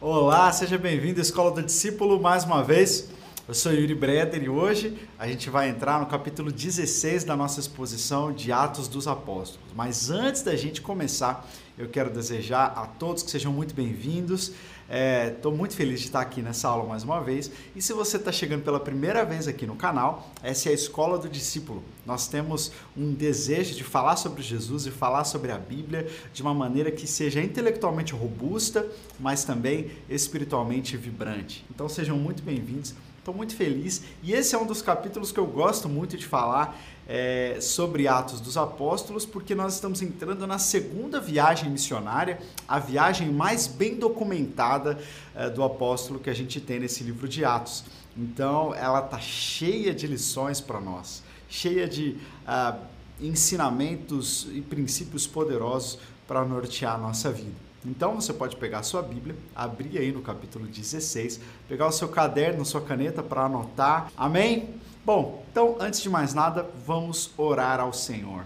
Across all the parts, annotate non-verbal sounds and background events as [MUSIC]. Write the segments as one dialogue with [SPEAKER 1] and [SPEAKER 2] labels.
[SPEAKER 1] Olá, seja bem-vindo à Escola do Discípulo mais uma vez. Eu sou Yuri Breder e hoje a gente vai entrar no capítulo 16 da nossa exposição de Atos dos Apóstolos. Mas antes da gente começar, eu quero desejar a todos que sejam muito bem-vindos. Estou é, muito feliz de estar aqui nessa aula mais uma vez. E se você está chegando pela primeira vez aqui no canal, essa é a Escola do Discípulo. Nós temos um desejo de falar sobre Jesus e falar sobre a Bíblia de uma maneira que seja intelectualmente robusta, mas também espiritualmente vibrante. Então sejam muito bem-vindos. Estou muito feliz e esse é um dos capítulos que eu gosto muito de falar é, sobre Atos dos Apóstolos, porque nós estamos entrando na segunda viagem missionária, a viagem mais bem documentada é, do apóstolo que a gente tem nesse livro de Atos. Então, ela está cheia de lições para nós, cheia de uh, ensinamentos e princípios poderosos para nortear a nossa vida. Então você pode pegar a sua Bíblia, abrir aí no capítulo 16, pegar o seu caderno, sua caneta para anotar. Amém? Bom, então antes de mais nada, vamos orar ao Senhor.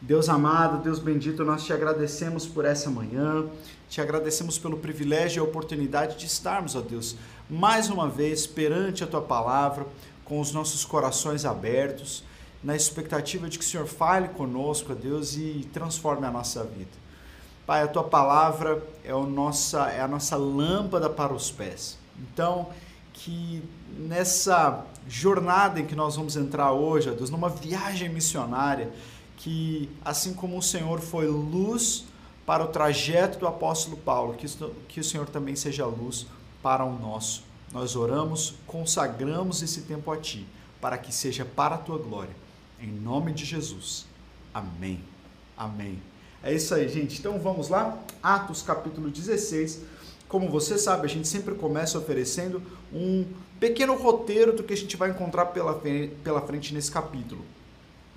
[SPEAKER 1] Deus amado, Deus bendito, nós te agradecemos por essa manhã, te agradecemos pelo privilégio e a oportunidade de estarmos, ó Deus, mais uma vez perante a tua palavra, com os nossos corações abertos, na expectativa de que o Senhor fale conosco, ó Deus, e transforme a nossa vida. Pai, a tua palavra é, o nossa, é a nossa lâmpada para os pés. Então, que nessa jornada em que nós vamos entrar hoje, Deus, numa viagem missionária, que assim como o Senhor foi luz para o trajeto do apóstolo Paulo, que, que o Senhor também seja luz para o nosso. Nós oramos, consagramos esse tempo a Ti, para que seja para a Tua glória. Em nome de Jesus. Amém. Amém. É isso aí, gente. Então vamos lá. Atos capítulo 16. Como você sabe, a gente sempre começa oferecendo um pequeno roteiro do que a gente vai encontrar pela, pela frente nesse capítulo.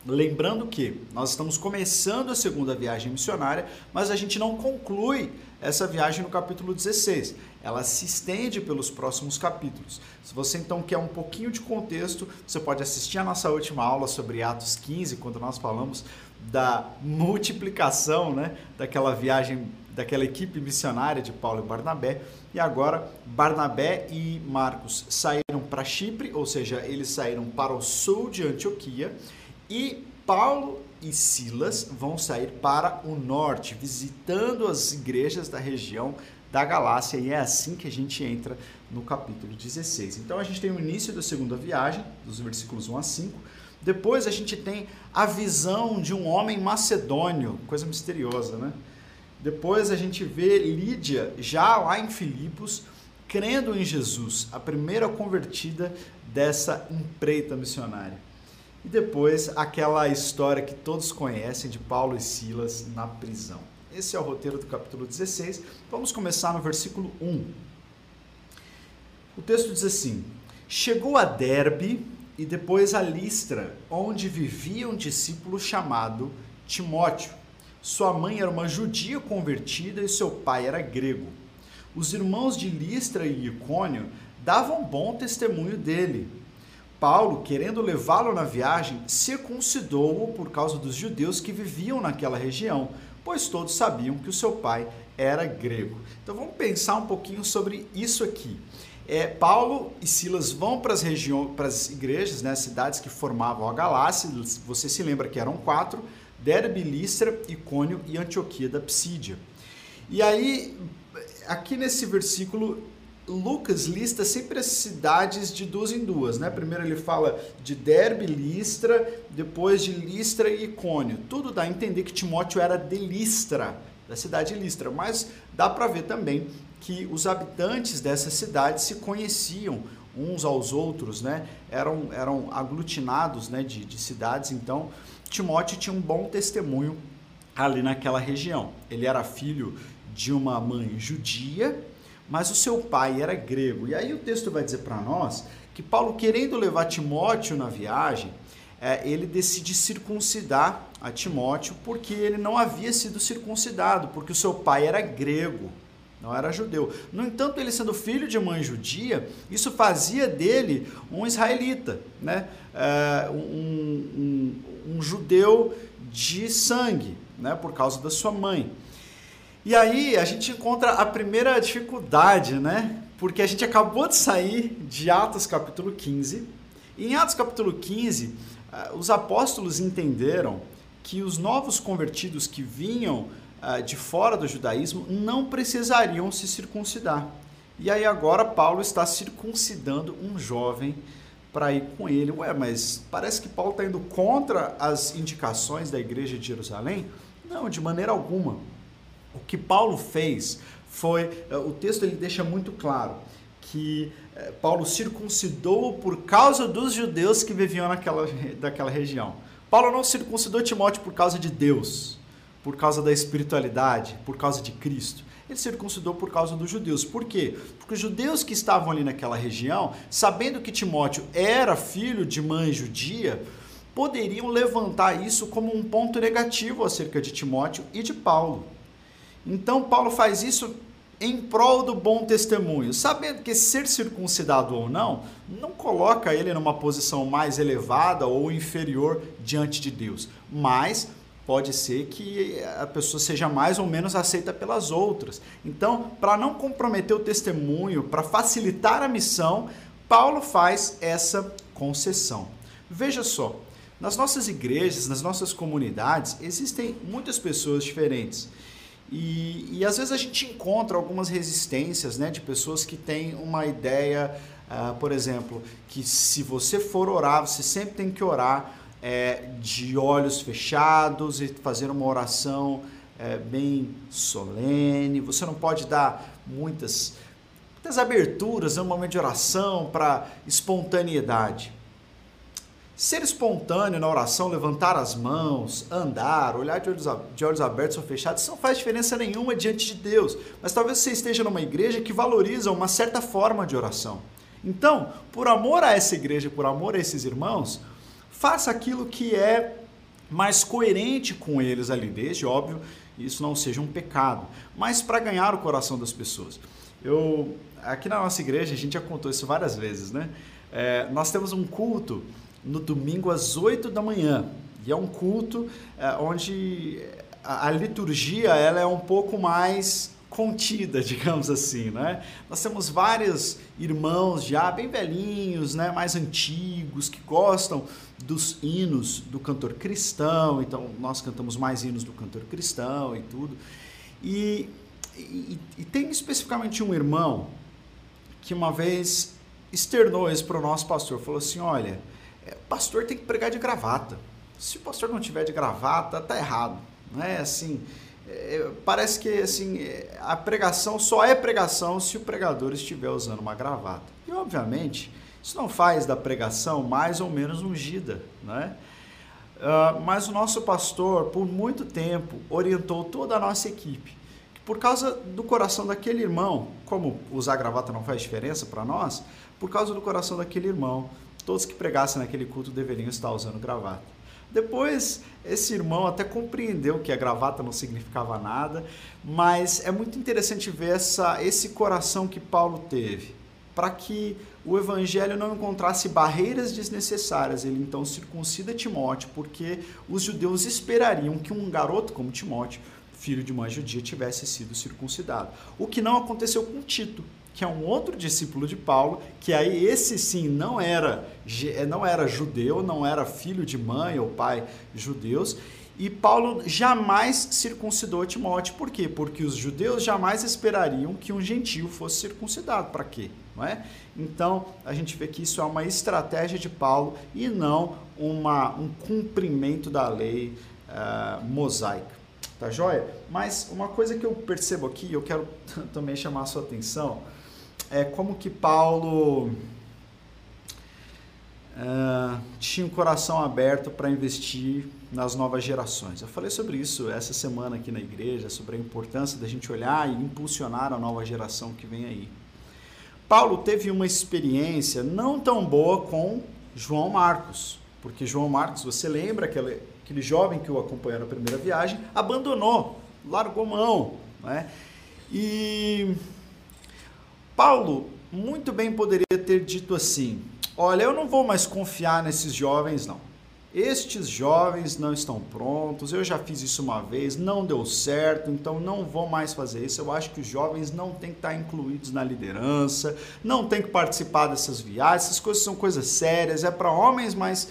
[SPEAKER 1] Lembrando que nós estamos começando a segunda viagem missionária, mas a gente não conclui essa viagem no capítulo 16. Ela se estende pelos próximos capítulos. Se você então quer um pouquinho de contexto, você pode assistir a nossa última aula sobre Atos 15, quando nós falamos da multiplicação, né, daquela viagem, daquela equipe missionária de Paulo e Barnabé. E agora Barnabé e Marcos saíram para Chipre, ou seja, eles saíram para o sul de Antioquia, e Paulo e Silas vão sair para o norte, visitando as igrejas da região da Galácia, e é assim que a gente entra no capítulo 16. Então a gente tem o início da segunda viagem, dos versículos 1 a 5, depois a gente tem a visão de um homem macedônio, coisa misteriosa, né? Depois a gente vê Lídia já lá em Filipos, crendo em Jesus, a primeira convertida dessa empreita missionária. E depois aquela história que todos conhecem de Paulo e Silas na prisão. Esse é o roteiro do capítulo 16. Vamos começar no versículo 1. O texto diz assim: Chegou a Derbe e depois a Listra, onde vivia um discípulo chamado Timóteo. Sua mãe era uma judia convertida e seu pai era grego. Os irmãos de Listra e Icônio davam bom testemunho dele. Paulo, querendo levá-lo na viagem, circuncidou-o por causa dos judeus que viviam naquela região, pois todos sabiam que o seu pai era grego. Então vamos pensar um pouquinho sobre isso aqui é, Paulo e Silas vão para as regiões, para as igrejas, né, cidades que formavam a Galácia. Você se lembra que eram quatro: Derbe, Listra, Icônio e Antioquia da Psídia. E aí, aqui nesse versículo, Lucas lista sempre as cidades de duas em duas, né? Primeiro ele fala de Derbe, Listra, depois de Listra e Icônio. Tudo dá a entender que Timóteo era de Listra, da cidade de Listra, mas dá para ver também que os habitantes dessa cidade se conheciam uns aos outros, né? eram, eram aglutinados né? de, de cidades, então Timóteo tinha um bom testemunho ali naquela região. Ele era filho de uma mãe judia, mas o seu pai era grego. E aí o texto vai dizer para nós que Paulo, querendo levar Timóteo na viagem, é, ele decide circuncidar a Timóteo porque ele não havia sido circuncidado, porque o seu pai era grego não era judeu. No entanto, ele sendo filho de mãe judia, isso fazia dele um israelita, né? É, um, um, um, judeu de sangue, né? por causa da sua mãe. E aí a gente encontra a primeira dificuldade, né? Porque a gente acabou de sair de Atos capítulo 15. E em Atos capítulo 15, ah, os apóstolos entenderam que os novos convertidos que vinham de fora do judaísmo não precisariam se circuncidar. E aí agora Paulo está circuncidando um jovem para ir com ele. Ué, mas parece que Paulo está indo contra as indicações da igreja de Jerusalém? Não, de maneira alguma. O que Paulo fez foi, eh, o texto ele deixa muito claro que eh, Paulo circuncidou por causa dos judeus que viviam naquela, daquela região. Paulo não circuncidou Timóteo por causa de Deus, por causa da espiritualidade, por causa de Cristo. Ele circuncidou por causa dos judeus. Por quê? Porque os judeus que estavam ali naquela região, sabendo que Timóteo era filho de mãe judia, poderiam levantar isso como um ponto negativo acerca de Timóteo e de Paulo. Então, Paulo faz isso em prol do bom testemunho, sabendo que ser circuncidado ou não, não coloca ele numa posição mais elevada ou inferior diante de Deus, mas pode ser que a pessoa seja mais ou menos aceita pelas outras. Então, para não comprometer o testemunho, para facilitar a missão, Paulo faz essa concessão. Veja só, nas nossas igrejas, nas nossas comunidades, existem muitas pessoas diferentes. E, e às vezes a gente encontra algumas resistências né, de pessoas que têm uma ideia, uh, por exemplo, que se você for orar, você sempre tem que orar é, de olhos fechados e fazer uma oração é, bem solene. Você não pode dar muitas, muitas aberturas no momento de oração para espontaneidade. Ser espontâneo na oração, levantar as mãos, andar, olhar de olhos, de olhos abertos ou fechados, isso não faz diferença nenhuma diante de Deus. Mas talvez você esteja numa igreja que valoriza uma certa forma de oração. Então, por amor a essa igreja, por amor a esses irmãos, faça aquilo que é mais coerente com eles ali, desde óbvio, isso não seja um pecado, mas para ganhar o coração das pessoas. Eu aqui na nossa igreja a gente já contou isso várias vezes, né? É, nós temos um culto no domingo às 8 da manhã. E é um culto é, onde a, a, liturgia ela é um pouco mais contida, [LAUGHS] digamos assim, né? Nós temos vários irmãos já bem velhinhos, né, mais antigos, que gostam dos hinos do cantor cristão, então nós cantamos mais hinos do cantor cristão e tudo. E, e, e tem especificamente um irmão que uma vez externou isso para o nosso pastor, falou assim, olha, o pastor tem que pregar de gravata. Se o pastor não tiver de gravata, tá errado. Não é assim. É, parece que assim a pregação só é pregação se o pregador estiver usando uma gravata. E obviamente isso não faz da pregação mais ou menos ungida, né? Uh, mas o nosso pastor, por muito tempo, orientou toda a nossa equipe. Que por causa do coração daquele irmão, como usar gravata não faz diferença para nós, por causa do coração daquele irmão, todos que pregassem naquele culto deveriam estar usando gravata. Depois, esse irmão até compreendeu que a gravata não significava nada, mas é muito interessante ver essa, esse coração que Paulo teve, para que o evangelho não encontrasse barreiras desnecessárias. Ele então circuncida Timóteo, porque os judeus esperariam que um garoto como Timóteo, filho de uma judia, tivesse sido circuncidado. O que não aconteceu com Tito que é um outro discípulo de Paulo, que aí esse sim não era, eh, não era judeu, não era filho de mãe ou pai judeus, e Paulo jamais circuncidou Timóteo. Por quê? Porque os judeus jamais esperariam que um gentio fosse circuncidado. Para quê? Não é? Então, a gente vê que isso é uma estratégia de Paulo e não uma, um cumprimento da lei uh, mosaica. Tá joia? Mas uma coisa que eu percebo aqui, eu quero [LAUGHS] também chamar a sua atenção, é como que Paulo é, tinha um coração aberto para investir nas novas gerações. Eu falei sobre isso essa semana aqui na igreja, sobre a importância da gente olhar e impulsionar a nova geração que vem aí. Paulo teve uma experiência não tão boa com João Marcos, porque João Marcos, você lembra aquele, aquele jovem que o acompanhou na primeira viagem, abandonou, largou mão, né? E Paulo muito bem poderia ter dito assim: Olha, eu não vou mais confiar nesses jovens, não. Estes jovens não estão prontos, eu já fiz isso uma vez, não deu certo, então não vou mais fazer isso. Eu acho que os jovens não têm que estar incluídos na liderança, não têm que participar dessas viagens, essas coisas são coisas sérias, é para homens mais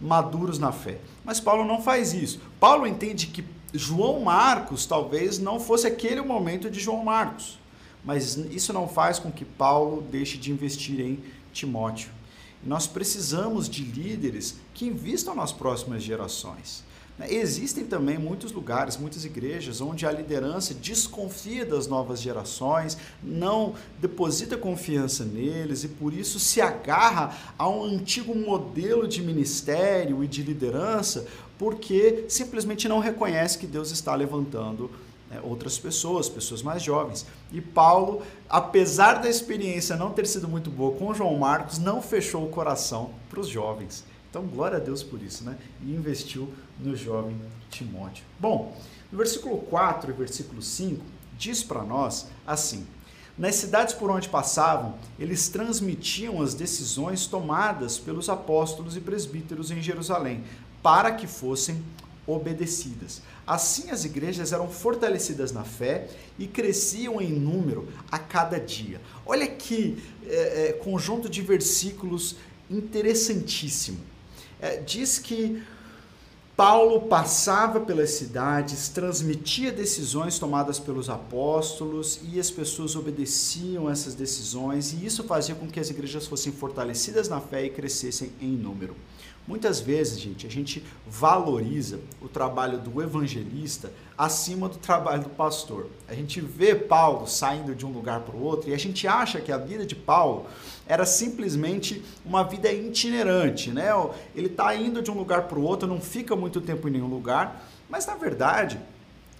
[SPEAKER 1] maduros na fé. Mas Paulo não faz isso. Paulo entende que João Marcos talvez não fosse aquele momento de João Marcos, mas isso não faz com que Paulo deixe de investir em Timóteo. Nós precisamos de líderes que investam nas próximas gerações. Existem também muitos lugares, muitas igrejas, onde a liderança desconfia das novas gerações, não deposita confiança neles e por isso se agarra a um antigo modelo de ministério e de liderança, porque simplesmente não reconhece que Deus está levantando né, outras pessoas, pessoas mais jovens. E Paulo, apesar da experiência não ter sido muito boa com João Marcos, não fechou o coração para os jovens. Então, glória a Deus por isso, né? E investiu no jovem Timóteo. Bom, no versículo 4 e versículo 5, diz para nós assim: Nas cidades por onde passavam, eles transmitiam as decisões tomadas pelos apóstolos e presbíteros em Jerusalém, para que fossem obedecidas. Assim, as igrejas eram fortalecidas na fé e cresciam em número a cada dia. Olha que é, é, conjunto de versículos interessantíssimo. É, diz que Paulo passava pelas cidades, transmitia decisões tomadas pelos apóstolos e as pessoas obedeciam essas decisões, e isso fazia com que as igrejas fossem fortalecidas na fé e crescessem em número. Muitas vezes, gente, a gente valoriza o trabalho do evangelista acima do trabalho do pastor. A gente vê Paulo saindo de um lugar para o outro e a gente acha que a vida de Paulo era simplesmente uma vida itinerante, né? Ele está indo de um lugar para o outro, não fica muito tempo em nenhum lugar, mas na verdade,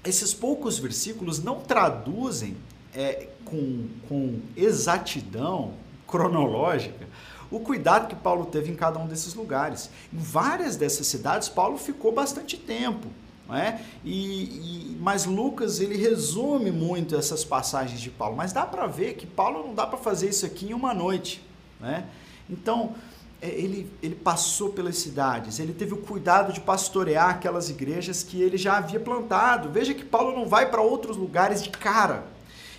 [SPEAKER 1] esses poucos versículos não traduzem é, com, com exatidão cronológica o cuidado que Paulo teve em cada um desses lugares. Em várias dessas cidades, Paulo ficou bastante tempo. É? e, e, mas Lucas ele resume muito essas passagens de Paulo, mas dá para ver que Paulo não dá para fazer isso aqui em uma noite. Né? Então, é, ele, ele passou pelas cidades, ele teve o cuidado de pastorear aquelas igrejas que ele já havia plantado. Veja que Paulo não vai para outros lugares de cara.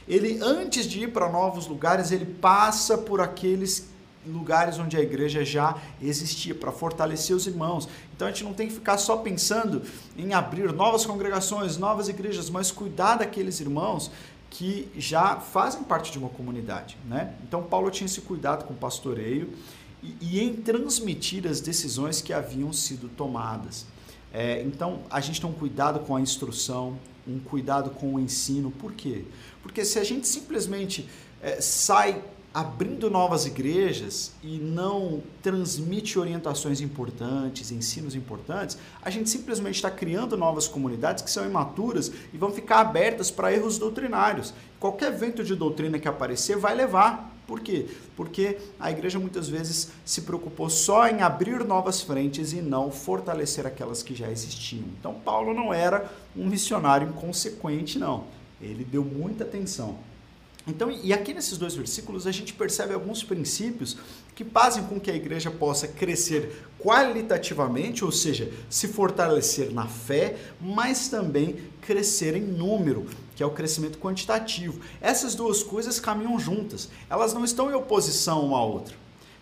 [SPEAKER 1] Ele, antes de ir para novos lugares, ele passa por aqueles lugares onde a igreja já existia, para fortalecer os irmãos. Então a gente não tem que ficar só pensando em abrir novas congregações, novas igrejas, mas cuidar daqueles irmãos que já fazem parte de uma comunidade. Né? Então Paulo tinha esse cuidado com o pastoreio e, e em transmitir as decisões que haviam sido tomadas. É, então a gente tem um cuidado com a instrução, um cuidado com o ensino. Por quê? Porque se a gente simplesmente é, sai abrindo novas igrejas e não transmite orientações importantes, ensinos importantes, a gente simplesmente está criando novas comunidades que são imaturas e vão ficar abertas para erros doutrinários. Qualquer vento de doutrina que aparecer vai levar. Por quê? Porque a igreja muitas vezes se preocupou só em abrir novas frentes e não fortalecer aquelas que já existiam. Então, Paulo não era um missionário inconsequente, não. Ele deu muita atenção então, e aqui nesses dois versículos a gente percebe alguns princípios que fazem com que a igreja possa crescer qualitativamente, ou seja, se fortalecer na fé, mas também crescer em número, que é o crescimento quantitativo. Essas duas coisas caminham juntas, elas não estão em oposição uma à outra.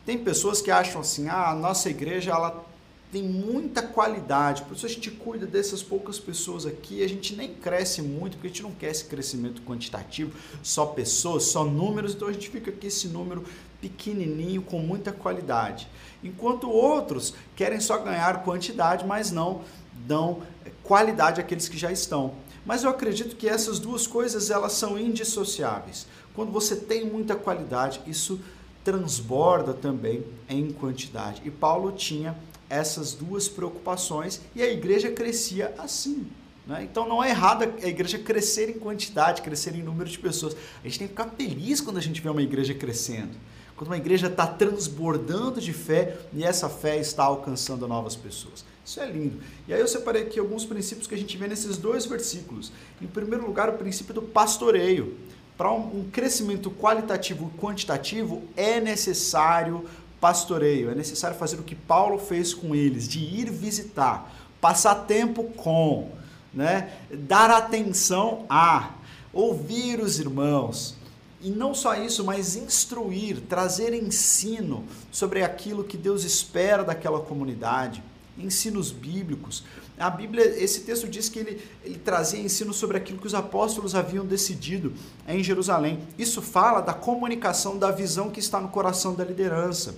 [SPEAKER 1] Tem pessoas que acham assim: ah, a nossa igreja ela tem muita qualidade, por isso a gente cuida dessas poucas pessoas aqui, a gente nem cresce muito, porque a gente não quer esse crescimento quantitativo, só pessoas, só números, então a gente fica aqui esse número pequenininho com muita qualidade. Enquanto outros querem só ganhar quantidade, mas não dão qualidade àqueles que já estão. Mas eu acredito que essas duas coisas elas são indissociáveis. Quando você tem muita qualidade, isso transborda também em quantidade. E Paulo tinha essas duas preocupações e a igreja crescia assim. Né? Então não é errado a igreja crescer em quantidade, crescer em número de pessoas. A gente tem que ficar feliz quando a gente vê uma igreja crescendo. Quando uma igreja está transbordando de fé e essa fé está alcançando novas pessoas. Isso é lindo. E aí eu separei aqui alguns princípios que a gente vê nesses dois versículos. Em primeiro lugar, o princípio do pastoreio. Para um crescimento qualitativo e quantitativo, é necessário pastoreio, é necessário fazer o que Paulo fez com eles, de ir visitar, passar tempo com, né? dar atenção a, ouvir os irmãos. E não só isso, mas instruir, trazer ensino sobre aquilo que Deus espera daquela comunidade, ensinos bíblicos. A Bíblia, esse texto diz que ele, ele trazia ensino sobre aquilo que os apóstolos haviam decidido em Jerusalém. Isso fala da comunicação da visão que está no coração da liderança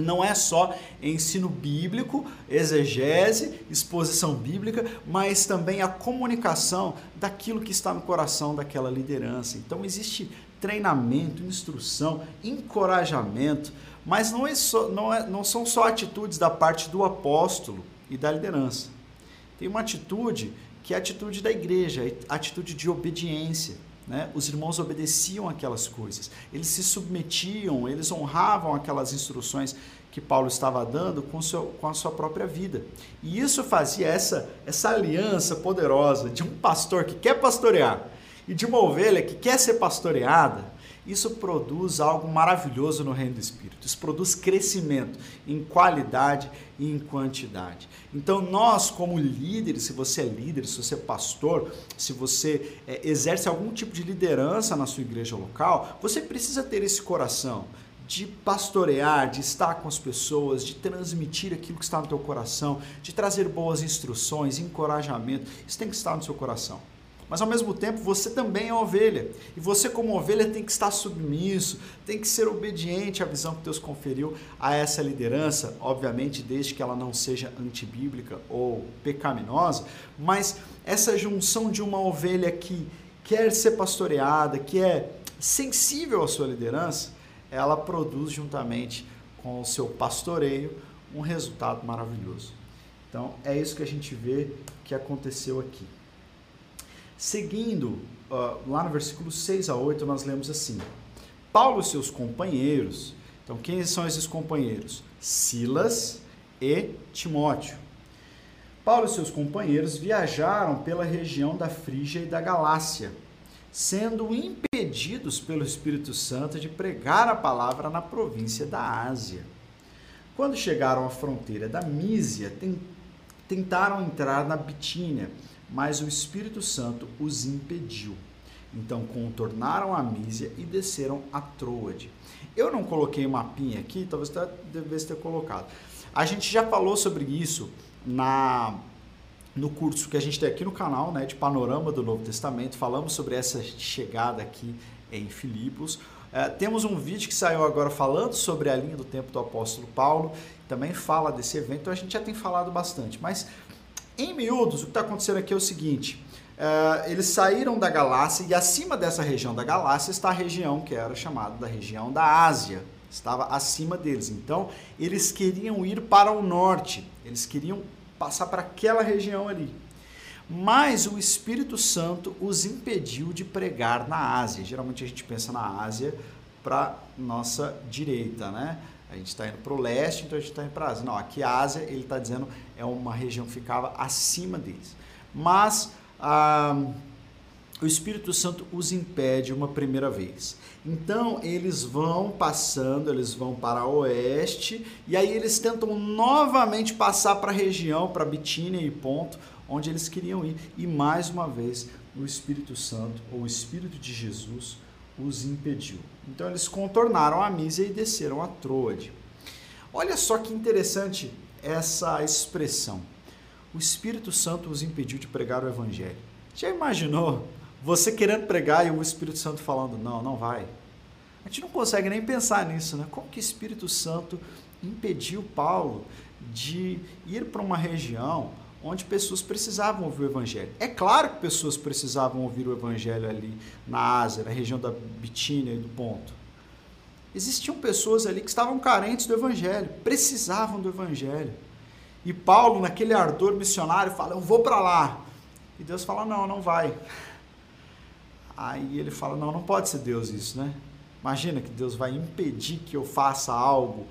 [SPEAKER 1] não é só ensino bíblico, exegese, exposição bíblica, mas também a comunicação daquilo que está no coração daquela liderança. Então existe treinamento, instrução, encorajamento, mas não, é só, não, é, não são só atitudes da parte do apóstolo e da liderança. Tem uma atitude que é a atitude da igreja, a atitude de obediência. Né? Os irmãos obedeciam aquelas coisas, eles se submetiam, eles honravam aquelas instruções que Paulo estava dando com, seu, com a sua própria vida. E isso fazia essa, essa aliança poderosa de um pastor que quer pastorear e de uma ovelha que quer ser pastoreada isso produz algo maravilhoso no reino do Espírito. Isso produz crescimento em qualidade e em quantidade. Então, nós, como líderes, se você é líder, se você é pastor, se você é, exerce algum tipo de liderança na sua igreja local, você precisa ter esse coração de pastorear, de estar com as pessoas, de transmitir aquilo que está no teu coração, de trazer boas instruções, encorajamento. Isso tem que estar no seu coração. Mas ao mesmo tempo você também é ovelha. E você, como ovelha, tem que estar submisso, tem que ser obediente à visão que Deus conferiu a essa liderança, obviamente, desde que ela não seja antibíblica ou pecaminosa, mas essa junção de uma ovelha que quer ser pastoreada, que é sensível à sua liderança, ela produz juntamente com o seu pastoreio um resultado maravilhoso. Então, é isso que a gente vê que aconteceu aqui. Seguindo, uh, lá no versículo 6 a 8, nós lemos assim: Paulo e seus companheiros, então quem são esses companheiros? Silas e Timóteo. Paulo e seus companheiros viajaram pela região da Frígia e da Galácia, sendo impedidos pelo Espírito Santo de pregar a palavra na província da Ásia. Quando chegaram à fronteira da Mísia, tentaram entrar na Bitínia mas o Espírito Santo os impediu. Então contornaram a Mísia e desceram a Troade. Eu não coloquei mapinha aqui, talvez devesse ter colocado. A gente já falou sobre isso na no curso que a gente tem aqui no canal, né, de panorama do Novo Testamento. Falamos sobre essa chegada aqui em Filipos. É, temos um vídeo que saiu agora falando sobre a linha do tempo do apóstolo Paulo, também fala desse evento, então a gente já tem falado bastante. Mas em miúdos, o que está acontecendo aqui é o seguinte: uh, eles saíram da Galácia e acima dessa região da Galácia está a região que era chamada da região da Ásia, estava acima deles. Então, eles queriam ir para o norte, eles queriam passar para aquela região ali. Mas o Espírito Santo os impediu de pregar na Ásia. Geralmente a gente pensa na Ásia para nossa direita, né? A gente está indo para o leste, então a gente está indo para a Ásia. Não, aqui a Ásia, ele está dizendo, é uma região que ficava acima deles. Mas ah, o Espírito Santo os impede uma primeira vez. Então eles vão passando, eles vão para o oeste, e aí eles tentam novamente passar para a região, para Bitínia e Ponto, onde eles queriam ir. E mais uma vez o Espírito Santo, ou o Espírito de Jesus, os impediu. Então eles contornaram a Mísia e desceram a Troade. Olha só que interessante essa expressão. O Espírito Santo os impediu de pregar o Evangelho. Já imaginou você querendo pregar e o Espírito Santo falando, não, não vai? A gente não consegue nem pensar nisso, né? Como que o Espírito Santo impediu Paulo de ir para uma região onde pessoas precisavam ouvir o evangelho. É claro que pessoas precisavam ouvir o evangelho ali na Ásia, na região da Bitínia e do Ponto. Existiam pessoas ali que estavam carentes do evangelho, precisavam do evangelho. E Paulo, naquele ardor missionário, fala: "Eu vou para lá". E Deus fala: "Não, não vai". Aí ele fala: "Não, não pode ser Deus isso, né? Imagina que Deus vai impedir que eu faça algo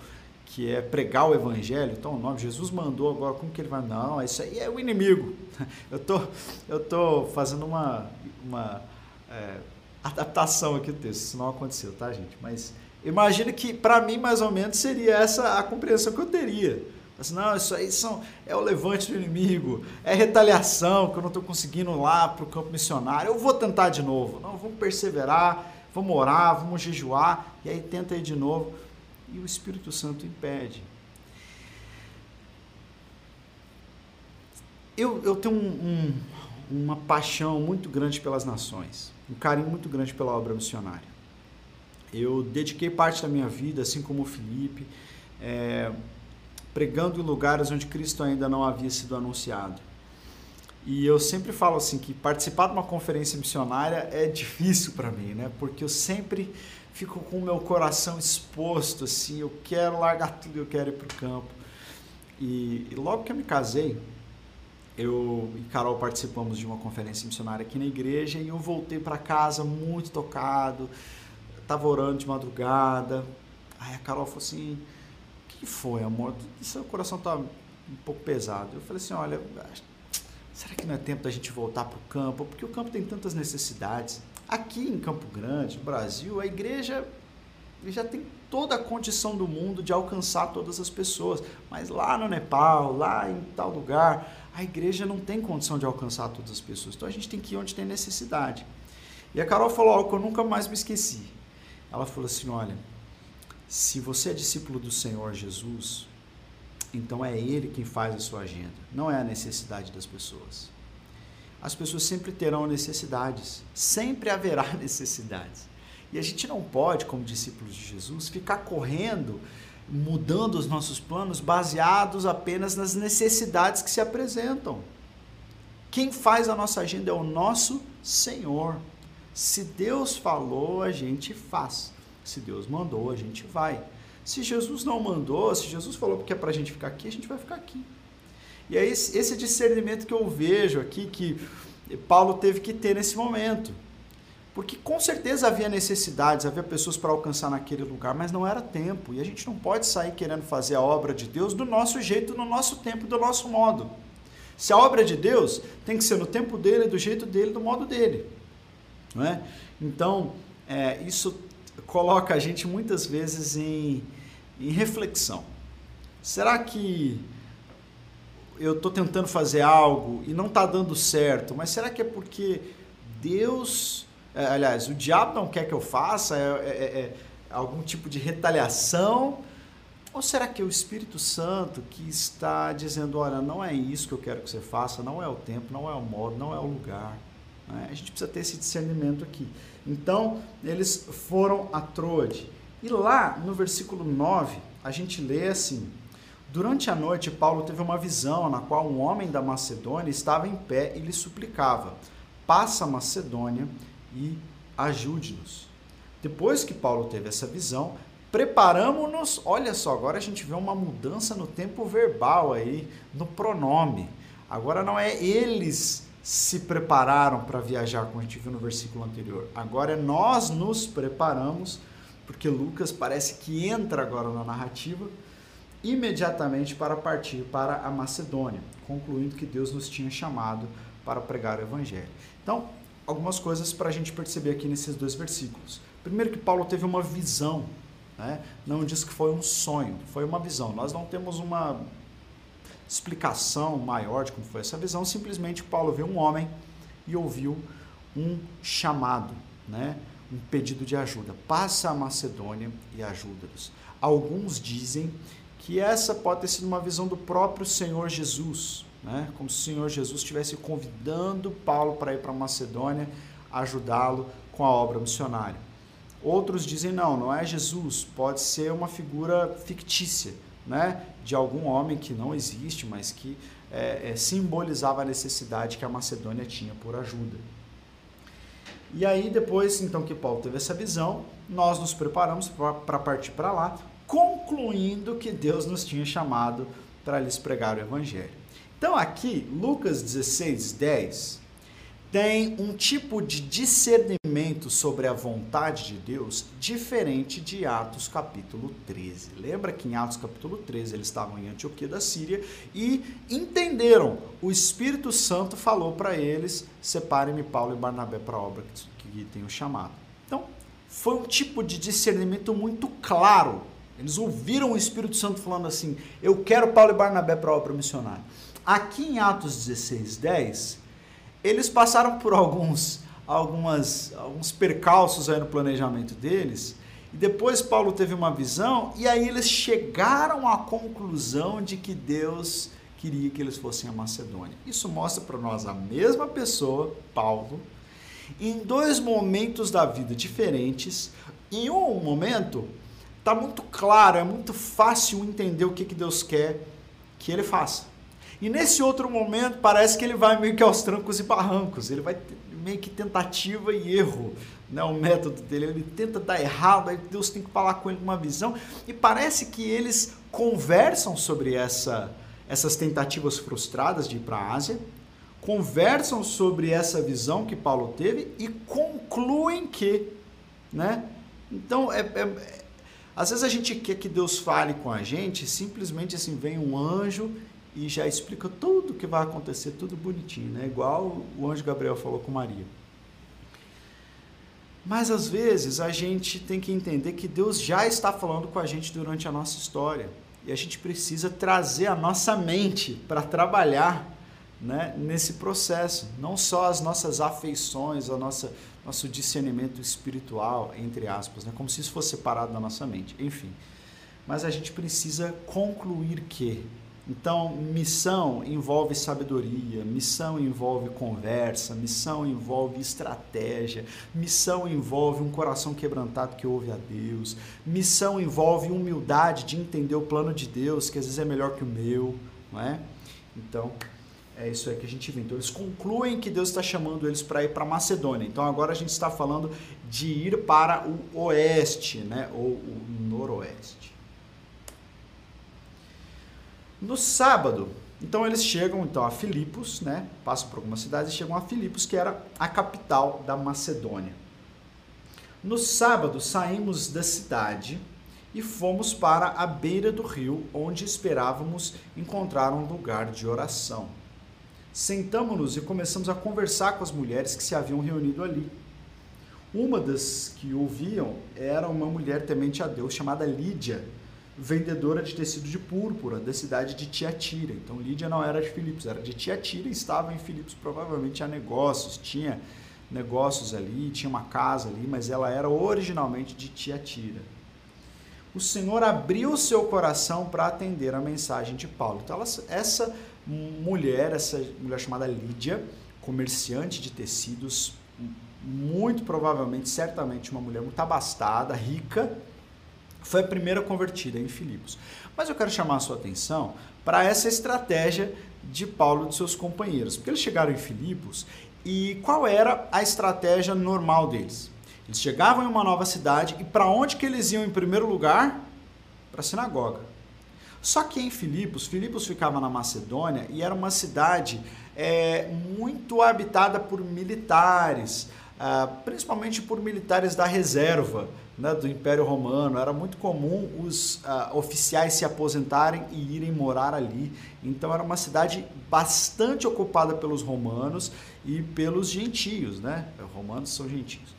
[SPEAKER 1] que é pregar o evangelho. Então, o nome Jesus mandou agora, como que ele vai? Não, isso aí é o inimigo. [LAUGHS] Eu tô, eu tô fazendo uma, uma é, adaptação aqui do texto, isso não aconteceu, tá, gente? Mas Imagina que para mim mais ou menos seria essa a compreensão que eu teria. Assim, não, isso aí são, é o levante do inimigo, é retaliação que eu não estou conseguindo lá para o campo missionário. Eu vou tentar de novo. Não, vamos perseverar, vamos orar, vamos jejuar, e aí tenta aí de novo. E o Espírito Santo impede. Eu, eu tenho um, um, uma paixão muito grande pelas nações, um carinho muito grande pela obra missionária. Eu dediquei parte da minha vida, assim como o Felipe, é, pregando em lugares onde Cristo ainda não havia sido anunciado. E eu sempre falo assim que participar de uma conferência missionária é [LAUGHS] difícil para mim, né? Porque eu sempre fico com o meu coração exposto, assim, eu quero largar tudo, eu quero ir para o campo. E, e, logo que eu me casei, eu e Carol participamos de uma conferência missionária aqui na igreja e eu voltei para casa muito tocado, estava orando de madrugada. Aí a Carol falou assim: que foi, amor? Seu coração tá um pouco pesado. Eu falei assim, olha, será que não é tempo da gente voltar para o campo? Porque o campo tem tantas necessidades. Aqui em Campo Grande, no Brasil, a igreja já tem toda a condição do mundo de alcançar todas as pessoas. Mas lá no Nepal, lá em tal lugar, a igreja não tem condição de alcançar todas as pessoas. Então a gente tem que ir onde tem necessidade. E a Carol falou algo que eu nunca mais me esqueci. Ela falou assim: olha, se você é discípulo do Senhor Jesus, então é Ele quem faz a sua agenda, não é a necessidade das pessoas. As pessoas sempre terão necessidades, sempre haverá [LAUGHS] necessidades. E a gente não pode, como discípulos de Jesus, ficar correndo, mudando os nossos planos baseados apenas nas necessidades que se apresentam. Quem faz a nossa agenda é o nosso Senhor. Se Deus falou, a gente faz. Se Deus mandou, a gente vai. Se Jesus não mandou, se Jesus falou que é para a gente ficar aqui, a gente vai ficar aqui. E é esse, discernimento que eu vejo aqui que Paulo teve que ter nesse momento. Porque com certeza havia necessidades, havia pessoas para alcançar naquele lugar, mas não era tempo. E a gente não pode sair querendo fazer a obra de Deus do nosso jeito, no nosso tempo, do nosso modo. Se a obra é de Deus, tem que ser no tempo dele, do jeito dele, do modo dele. É? Então, é, isso coloca a gente muitas vezes em, em reflexão. Será que eu estou tentando fazer algo e não está dando certo, mas será que é porque Deus, é, aliás, o diabo não quer que eu faça? É, é, é, é algum tipo de retaliação? Ou será que é o Espírito Santo que está dizendo: olha, não é isso que eu quero que você faça, não é o tempo, não é o modo, não é o lugar? Né? A gente precisa ter esse discernimento aqui. Então, eles foram a Troade. E lá, no versículo 9, a gente lê assim: Durante a noite, Paulo teve uma visão na qual um homem da Macedônia estava em pé e lhe suplicava: Passa a Macedônia e ajude-nos. Depois que Paulo teve essa visão, preparamos-nos. Olha só, agora a gente vê uma mudança no tempo verbal aí, no pronome. Agora não é eles se prepararam para viajar, como a gente viu no versículo anterior. Agora é nós nos preparamos, porque Lucas parece que entra agora na narrativa, imediatamente para partir para a Macedônia, concluindo que Deus nos tinha chamado para pregar o Evangelho. Então, algumas coisas para a gente perceber aqui nesses dois versículos. Primeiro, que Paulo teve uma visão, né? não diz que foi um sonho, foi uma visão. Nós não temos uma explicação maior de como foi essa visão, simplesmente Paulo viu um homem e ouviu um chamado, né? um pedido de ajuda. Passa a Macedônia e ajuda-nos. Alguns dizem que essa pode ter sido uma visão do próprio Senhor Jesus, né? como se o Senhor Jesus estivesse convidando Paulo para ir para a Macedônia ajudá-lo com a obra missionária. Outros dizem não, não é Jesus, pode ser uma figura fictícia, né, de algum homem que não existe, mas que é, é, simbolizava a necessidade que a Macedônia tinha por ajuda. E aí, depois então que Paulo teve essa visão, nós nos preparamos para partir para lá, concluindo que Deus nos tinha chamado para lhes pregar o Evangelho. Então, aqui, Lucas 16, 10, tem um tipo de discernimento sobre a vontade de Deus diferente de Atos capítulo 13. Lembra que em Atos capítulo 13 eles estavam em Antioquia da Síria e entenderam, o Espírito Santo falou para eles: separem-me Paulo e Barnabé para a obra que tenho chamado. Então, foi um tipo de discernimento muito claro. Eles ouviram o Espírito Santo falando assim: Eu quero Paulo e Barnabé para a obra missionária. Aqui em Atos 16, 10, eles passaram por alguns, algumas, alguns percalços aí no planejamento deles. E depois Paulo teve uma visão, e aí eles chegaram à conclusão de que Deus queria que eles fossem a Macedônia. Isso mostra para nós a mesma pessoa, Paulo, em dois momentos da vida diferentes. Em um momento, está muito claro, é muito fácil entender o que, que Deus quer que ele faça. E nesse outro momento, parece que ele vai meio que aos trancos e barrancos, ele vai meio que tentativa e erro, né? o método dele, ele tenta dar errado, aí Deus tem que falar com ele uma visão, e parece que eles conversam sobre essa essas tentativas frustradas de ir para a Ásia, conversam sobre essa visão que Paulo teve e concluem que, né? Então, é, é, às vezes a gente quer que Deus fale com a gente, simplesmente assim vem um anjo e já explica tudo o que vai acontecer, tudo bonitinho, né? Igual o anjo Gabriel falou com Maria. Mas às vezes a gente tem que entender que Deus já está falando com a gente durante a nossa história. E a gente precisa trazer a nossa mente para trabalhar né, nesse processo. Não só as nossas afeições, o nossa, nosso discernimento espiritual, entre aspas, né, como se isso fosse separado da nossa mente. Enfim. Mas a gente precisa concluir que então, missão envolve sabedoria, missão envolve conversa, missão envolve estratégia, missão envolve um coração quebrantado que ouve a Deus, missão envolve humildade de entender o plano de Deus, que às vezes é melhor que o meu, não é? Então, é isso aí que a gente vê. Então, eles concluem que Deus está chamando eles para ir para Macedônia. Então, agora a gente está falando de ir para o oeste, né? ou o noroeste. No sábado, então eles chegam então a Filipos, né? Passam por algumas cidades e chegam a Filipos, que era a capital da Macedônia. No sábado saímos da cidade e fomos para a beira do rio, onde esperávamos encontrar um lugar de oração. Sentamos-nos e começamos a conversar com as mulheres que se haviam reunido ali. Uma das que ouviam era uma mulher temente a Deus chamada Lídia, vendedora de tecido de púrpura da cidade de Tiatira. Então Lídia não era de Filipos, era de Tiatira e estava em Filipos. Provavelmente tinha negócios, tinha negócios ali, tinha uma casa ali, mas ela era originalmente de Tiatira. O Senhor abriu seu coração para atender a mensagem de Paulo. Então ela, essa mulher, essa mulher chamada Lídia, comerciante de tecidos, muito provavelmente, certamente uma mulher muito abastada, rica, foi a primeira convertida em Filipos. Mas eu quero chamar a sua atenção para essa estratégia de Paulo e de seus companheiros, porque eles chegaram em Filipos e qual era a estratégia normal deles? Eles chegavam em uma nova cidade e para onde que eles iam em primeiro lugar? Para a sinagoga. Só que em Filipos, Filipos ficava na Macedônia e era uma cidade é, muito habitada por militares, ah, principalmente por militares da reserva né, do Império Romano. Era muito comum os uh, oficiais se aposentarem e irem morar ali. Então era uma cidade bastante ocupada pelos romanos e pelos gentios, né? Romanos são gentios.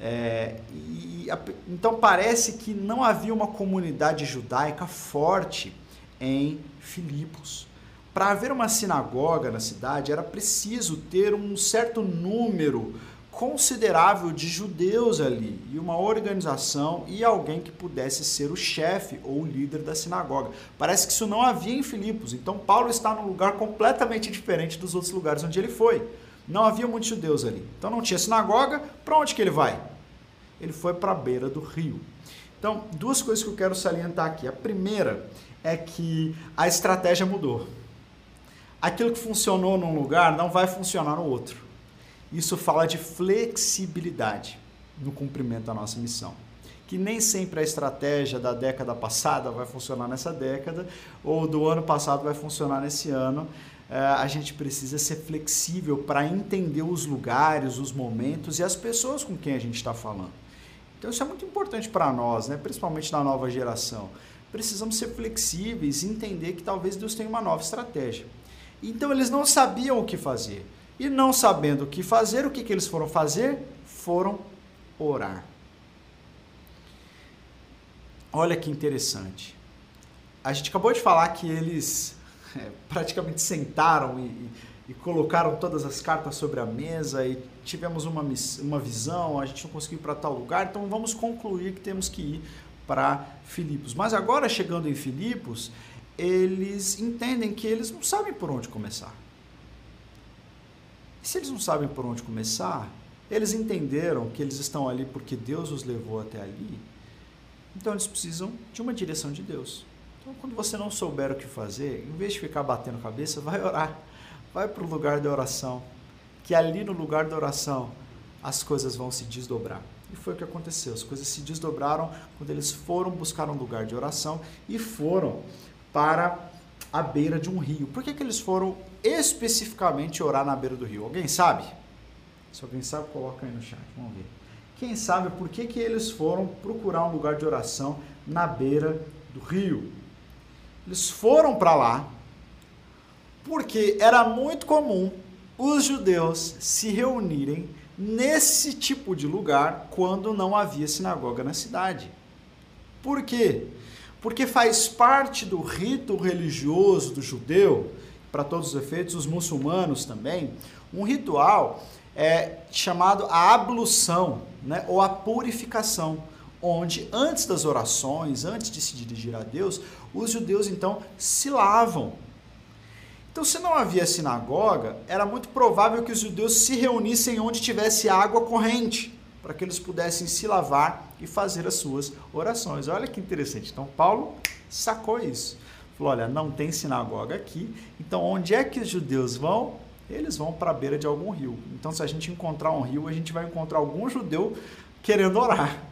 [SPEAKER 1] É, e, então parece que não havia uma comunidade judaica forte em Filipos. Para haver uma sinagoga na cidade era preciso ter um certo número considerável de judeus ali e uma organização e alguém que pudesse ser o chefe ou o líder da sinagoga. Parece que isso não havia em Filipos, então Paulo está num lugar completamente diferente dos outros lugares onde ele foi. Não havia muitos judeus ali. Então não tinha sinagoga, para onde que ele vai? Ele foi para a beira do rio. Então, duas coisas que eu quero salientar aqui. A primeira é que a estratégia mudou. Aquilo que funcionou num lugar não vai funcionar no outro. Isso fala de flexibilidade no cumprimento da nossa missão. Que nem sempre a estratégia da década passada vai funcionar nessa década, ou do ano passado vai funcionar nesse ano. É, a gente precisa ser flexível para entender os lugares, os momentos e as pessoas com quem a gente está falando. Então isso é muito importante para nós, né? principalmente na nova geração. Precisamos ser flexíveis e entender que talvez Deus tenha uma nova estratégia. Então eles não sabiam o que fazer. E não sabendo o que fazer, o que, que eles foram fazer? Foram orar. olha que interessante. A gente acabou de falar que eles [LAUGHS] é, praticamente sentaram e, e, colocaram todas as cartas sobre a mesa e tivemos uma, uma visão, a gente não conseguiu ir para tal lugar, então vamos concluir que temos que ir para Filipos. Mas agora, chegando em Filipos, eles entendem que eles não sabem por onde começar. Se eles não sabem por onde começar, eles entenderam que eles estão ali porque Deus os levou até ali, então eles precisam de uma direção de Deus. Então, quando você não souber o que fazer, em vez de ficar batendo cabeça, vai orar. Vai para o lugar da oração. Que ali no lugar da oração as coisas vão se desdobrar. E foi o que aconteceu. As coisas se desdobraram quando eles foram buscar um lugar de oração e foram para a beira de um rio. Por que, que eles foram especificamente orar na beira do rio? Alguém sabe? Se alguém sabe, coloca aí no chat. Vamos ver. Quem sabe por que, que eles foram procurar um lugar de oração na beira do rio? Eles foram para lá porque era muito comum os judeus se reunirem nesse tipo de lugar quando não havia sinagoga na cidade. Por quê? Porque faz parte do rito religioso do judeu, para todos os efeitos, os muçulmanos também, um ritual é, chamado a ablução, né, ou a purificação onde antes das orações, antes de se dirigir a Deus, os judeus então se lavam. Então, se não havia sinagoga, era muito provável que os judeus se reunissem onde tivesse água corrente, para que eles pudessem se lavar e fazer as suas orações. Olha que interessante. Então, Paulo sacou isso. Falou: olha, não tem sinagoga aqui, então onde é que os judeus vão? Eles vão para a beira de algum rio. Então, se a gente encontrar um rio, a gente vai encontrar algum judeu querendo orar.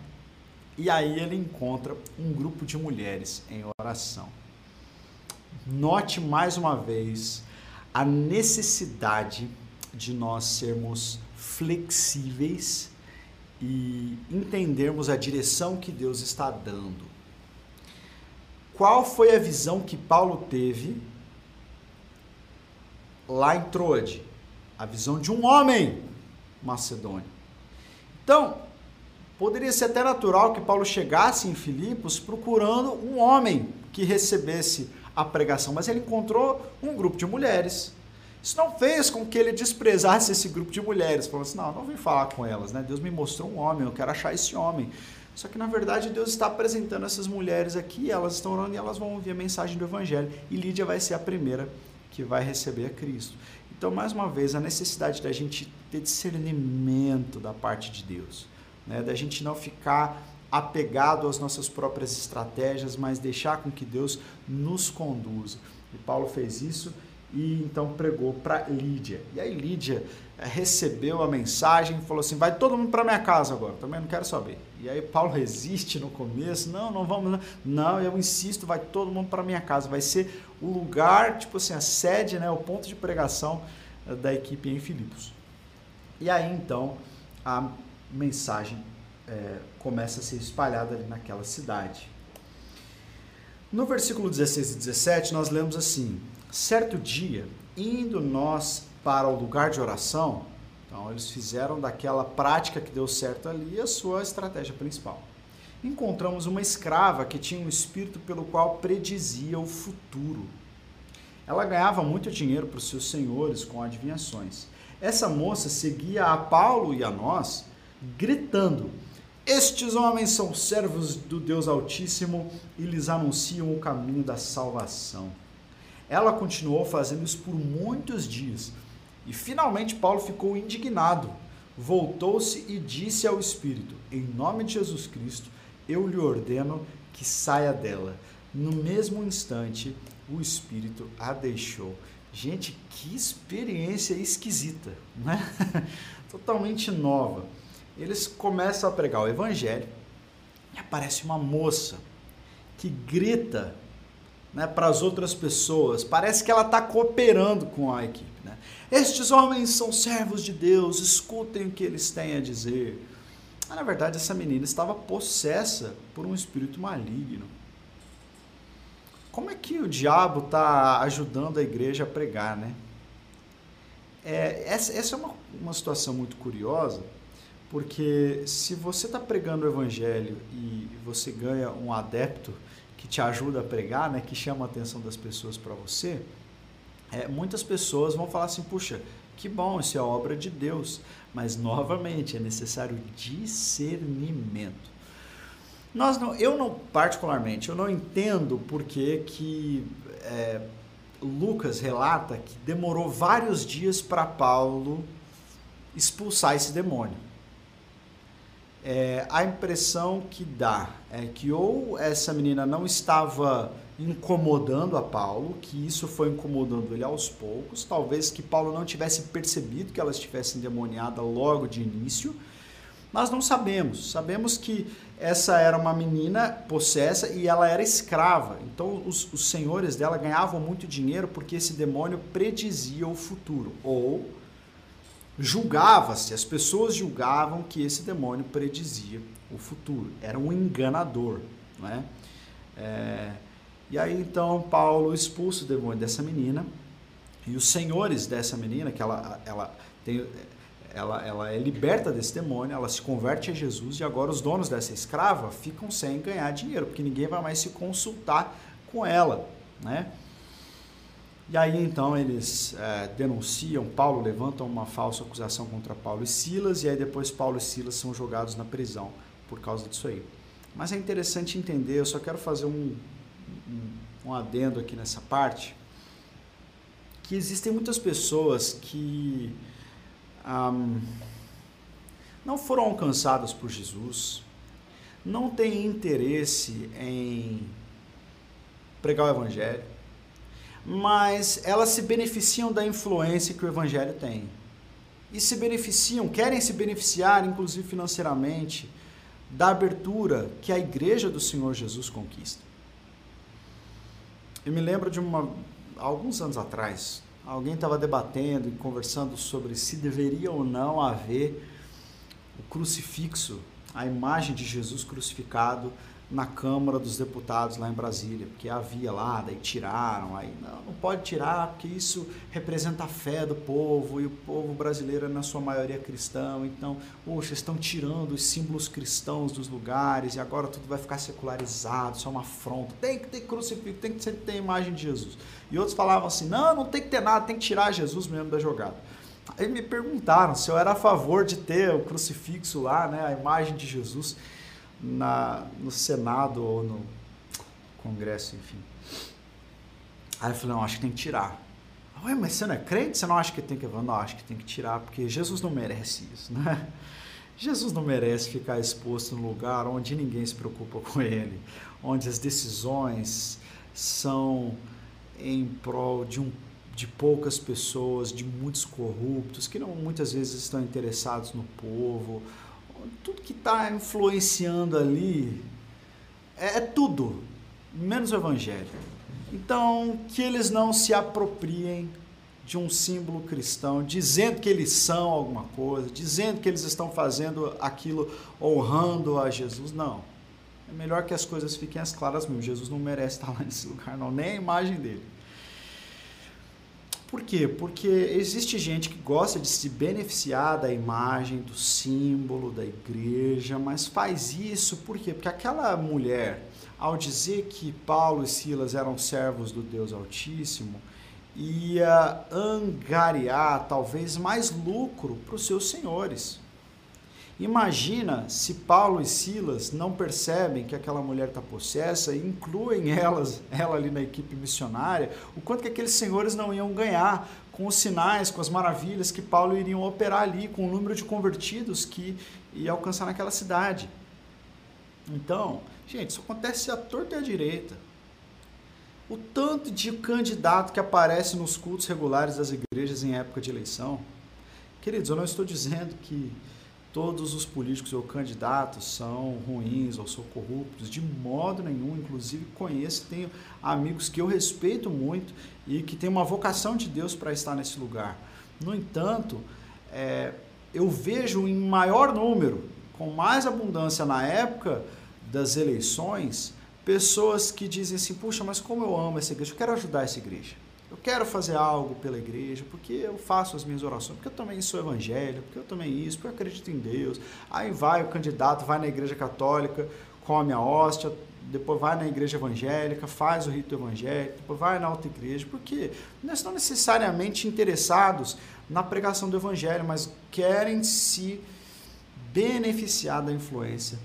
[SPEAKER 1] E aí ele encontra um grupo de mulheres em oração. Note mais uma vez a necessidade de nós sermos flexíveis e entendermos a direção que Deus está dando. Qual foi a visão que Paulo teve lá em Troade? A visão de um homem macedônio. Então, Poderia ser até natural que Paulo chegasse em Filipos procurando um homem que recebesse a pregação, mas ele encontrou um grupo de mulheres. Isso não fez com que ele desprezasse esse grupo de mulheres. Falou assim: não, não vim falar com elas, né? Deus me mostrou um homem, eu quero achar esse homem. Só que na verdade Deus está apresentando essas mulheres aqui, elas estão orando e elas vão ouvir a mensagem do Evangelho. E Lídia vai ser a primeira que vai receber a Cristo. Então, mais uma vez, a necessidade da gente ter discernimento da parte de Deus né? da gente não ficar apegado às nossas próprias estratégias, mas deixar com que Deus nos conduza. E Paulo fez isso e então pregou para Lídia. E aí Lídia eh, recebeu a mensagem e falou assim: vai todo mundo para minha casa agora, também não quero saber. E aí Paulo resiste no começo: não, não vamos, não, não eu insisto, vai todo mundo para minha casa. Vai ser o lugar, tipo assim, a sede, né, o ponto de pregação eh, da equipe em Filipos. E aí então a mensagem é, começa a ser espalhada ali naquela cidade. No versículo 16 e 17, nós lemos assim: Certo dia, indo nós para o lugar de oração, então eles fizeram daquela prática que deu certo ali a sua estratégia principal. Encontramos uma escrava que tinha um espírito pelo qual predizia o futuro. Ela ganhava muito dinheiro para os seus senhores com adivinhações. Essa moça seguia a Paulo e a nós gritando: Estes homens são servos do Deus Altíssimo e lhes anunciam o caminho da salvação. Ela continuou fazendo isso por muitos dias. E finalmente Paulo ficou indignado. Voltou-se e disse ao Espírito: Em nome de Jesus Cristo, eu lhe ordeno que saia dela. No mesmo instante, o Espírito a deixou. Gente, que experiência esquisita, né? [LAUGHS] Totalmente nova eles começam a pregar o evangelho e aparece uma moça que grita né, para as outras pessoas. Parece que ela está cooperando com a equipe. Né? Estes homens são servos de Deus, escutem o que eles têm a dizer. Mas, na verdade, essa menina estava possessa por um espírito maligno. Como é que o diabo está ajudando a igreja a pregar, né? É, essa, essa é uma, uma situação muito curiosa, Porque se você está pregando o evangelho e você ganha um adepto que te ajuda a pregar, né, que chama a atenção das pessoas para você, é, muitas pessoas vão falar assim: puxa, que bom, isso é obra de Deus. Mas, novamente, é necessário discernimento. Nós não, eu não, particularmente, eu não entendo por que, é, Lucas relata que demorou vários dias para Paulo expulsar esse demônio. É, a impressão que dá é que ou essa menina não estava incomodando a Paulo, que isso foi incomodando ele aos poucos, talvez que Paulo não tivesse percebido que ela estivesse endemoniada logo de início. Nós não sabemos. Sabemos que essa era uma menina possessa e ela era escrava. Então os, os senhores dela ganhavam muito dinheiro porque esse demônio predizia o futuro. Ou julgava-se, as pessoas julgavam que esse demônio predizia o futuro. Era um enganador. Não é? E aí então Paulo expulsa o demônio dessa menina e os senhores dessa menina, que ela, ela, tem, ela, ela é liberta desse demônio, ela se converte a Jesus e agora os donos dessa escrava ficam sem ganhar dinheiro, porque ninguém vai mais se consultar com ela, né? E aí então eles é, denunciam, Paulo levanta uma falsa acusação contra Paulo e Silas, e aí depois Paulo e Silas são jogados na prisão por causa disso aí. Mas é interessante entender, eu só quero fazer um, um, adendo aqui nessa parte, que existem muitas pessoas que um, não foram alcançadas por Jesus, não têm interesse em pregar o Evangelho, mas elas se beneficiam da influência que o Evangelho tem. E se beneficiam, querem se beneficiar, inclusive financeiramente, da abertura que a igreja do Senhor Jesus conquista. Eu me lembro de uma alguns anos atrás, alguém estava debatendo e conversando sobre se deveria ou não haver o crucifixo, a imagem de Jesus crucificado na Câmara dos Deputados lá em Brasília, porque havia lá, daí tiraram, aí não, não pode tirar porque isso representa a fé do povo e o povo brasileiro é na sua maioria cristão, então, poxa, estão tirando os símbolos cristãos dos lugares e agora tudo vai ficar secularizado, isso é uma afronta, tem que ter crucifixo, tem que ter a imagem de Jesus. E outros falavam assim, não, não tem que ter nada, tem que tirar Jesus mesmo da jogada. Aí me perguntaram se eu era a favor de ter o crucifixo lá, né, a imagem de Jesus, na, no Senado ou no Congresso, enfim. Aí eu falei, não, acho que tem que tirar. Ué, mas você não é crente? Você não acha que tem que... Não, acho que tem que tirar, porque Jesus não merece isso, né? [LAUGHS] Jesus não merece ficar exposto num lugar onde ninguém se preocupa com ele, onde as decisões são em prol de, um, de poucas pessoas, de muitos corruptos, que não muitas vezes estão interessados no povo, tudo que está influenciando ali é, é tudo, menos o evangelho. Então, que eles não se apropriem de um símbolo cristão, dizendo que eles são alguma coisa, dizendo que eles estão fazendo aquilo honrando a Jesus. Não. É melhor que as coisas fiquem as claras mesmo. Jesus não merece estar lá nesse lugar, não, nem a imagem dele. Por quê? Porque existe gente que gosta de se beneficiar da imagem, do símbolo da igreja, mas faz isso por quê? Porque aquela mulher, ao dizer que Paulo e Silas eram servos do Deus Altíssimo, ia angariar talvez mais lucro para os seus senhores. Imagina se Paulo e Silas não percebem que aquela mulher está possessa e incluem elas, ela ali na equipe missionária, o quanto que aqueles senhores não iam ganhar com os sinais, com as maravilhas que Paulo iriam operar ali, com o número de convertidos que ia alcançar naquela cidade. Então, gente, isso acontece à torta e à direita. O tanto de candidato que aparece nos cultos regulares das igrejas em época de eleição. Queridos, eu não estou dizendo que todos os políticos ou candidatos são ruins ou são corruptos, de modo nenhum. Inclusive, conheço, tenho amigos que eu respeito muito e que têm uma vocação de Deus para estar nesse lugar. No entanto, é, eu vejo em maior número, com mais abundância na época das eleições, pessoas que dizem assim: puxa, mas como eu amo essa igreja, eu quero ajudar essa igreja. Eu quero fazer algo pela igreja, porque eu faço as minhas orações, porque eu também sou evangélico, porque eu também isso, porque eu acredito em Deus. Aí vai o candidato, vai na igreja católica, come a hóstia, depois vai na igreja evangélica, faz o rito evangélico, depois vai na outra igreja, porque não estão necessariamente interessados na pregação do evangelho, mas querem se beneficiar da influência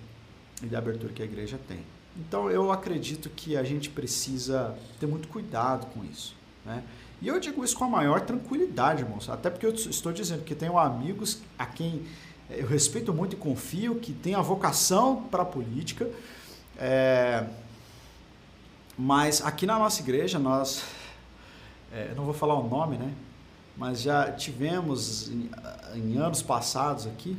[SPEAKER 1] e da abertura que a igreja tem. Então eu acredito que a gente precisa ter muito cuidado com isso. Né? E eu digo isso com a maior tranquilidade, irmãos, até porque eu estou dizendo que tenho amigos a quem eu respeito muito e confio, que têm a vocação para a política, é, mas aqui na nossa igreja, nós, é, não vou falar o nome, né? Mas já tivemos em, em anos passados aqui,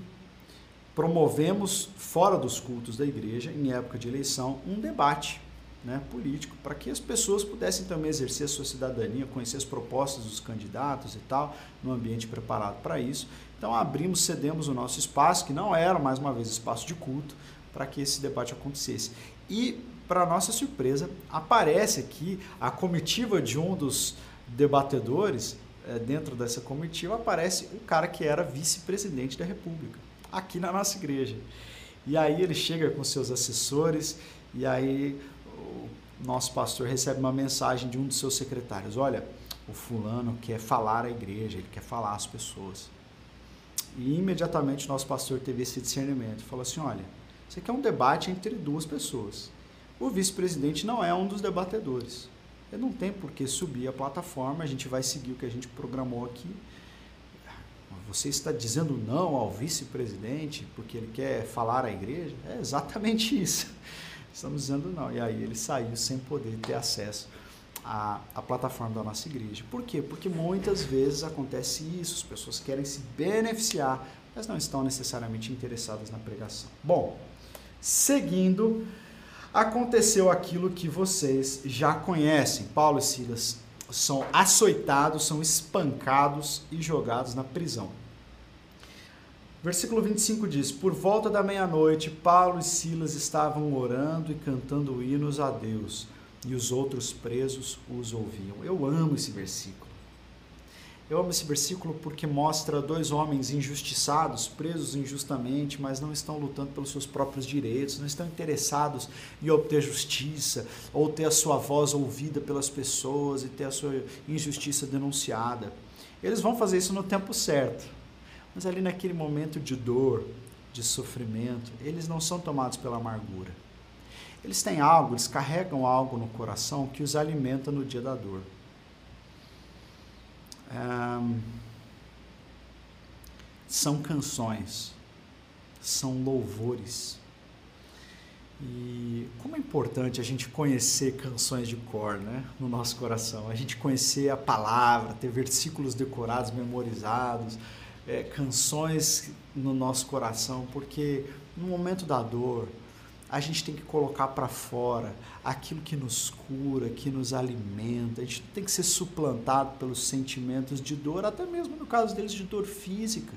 [SPEAKER 1] promovemos fora dos cultos da igreja, em época de eleição, um debate né, político, para que as pessoas pudessem também exercer a sua cidadania, conhecer as propostas dos candidatos e tal, no ambiente preparado para isso. Então abrimos, cedemos o nosso espaço, que não era mais uma vez espaço de culto, para que esse debate acontecesse. E, para nossa surpresa, aparece aqui a comitiva de um dos debatedores, é, dentro dessa comitiva, aparece o cara que era vice-presidente da República, aqui na nossa igreja. E aí ele chega com seus assessores, e aí o nosso pastor recebe uma mensagem de um dos seus secretários: Olha, o fulano quer falar à igreja, ele quer falar às pessoas. E imediatamente o nosso pastor teve esse discernimento, falou assim: Olha isso aqui é um debate entre duas pessoas. O vice-presidente não é um dos debatedores. Ele não tem por que subir a plataforma, a gente vai seguir o que a gente programou aqui. Você está dizendo não ao vice-presidente porque ele quer falar à igreja? É exatamente isso. Estamos dizendo não. E aí ele saiu sem poder ter acesso à, à plataforma da nossa igreja. Por quê? Porque muitas vezes acontece isso, as pessoas querem se beneficiar, mas não estão necessariamente interessadas na pregação. Bom, Seguindo, aconteceu aquilo que vocês já conhecem. Paulo e Silas são açoitados, são espancados e jogados na prisão. Versículo 25 diz: Por volta da meia-noite, Paulo e Silas estavam orando e cantando hinos a Deus, e os outros presos os ouviam. Eu amo esse versículo. Eu amo esse versículo porque mostra dois homens injustiçados, presos injustamente, mas não estão lutando pelos seus próprios direitos, não estão interessados em obter justiça ou ter a sua voz ouvida pelas pessoas e ter a sua injustiça denunciada. Eles vão fazer isso no tempo certo, mas ali naquele momento de dor, de sofrimento, eles não são tomados pela amargura. Eles têm algo, eles carregam algo no coração que os alimenta no dia da dor são canções, são louvores. E como é importante a gente conhecer canções de cor né, no nosso coração, a gente conhecer a palavra, ter versículos decorados, memorizados, é, canções no nosso coração, porque no momento da dor, a gente tem que colocar para fora aquilo que nos cura, que nos alimenta. A gente tem que ser suplantado pelos sentimentos de dor, até mesmo no caso deles de dor física.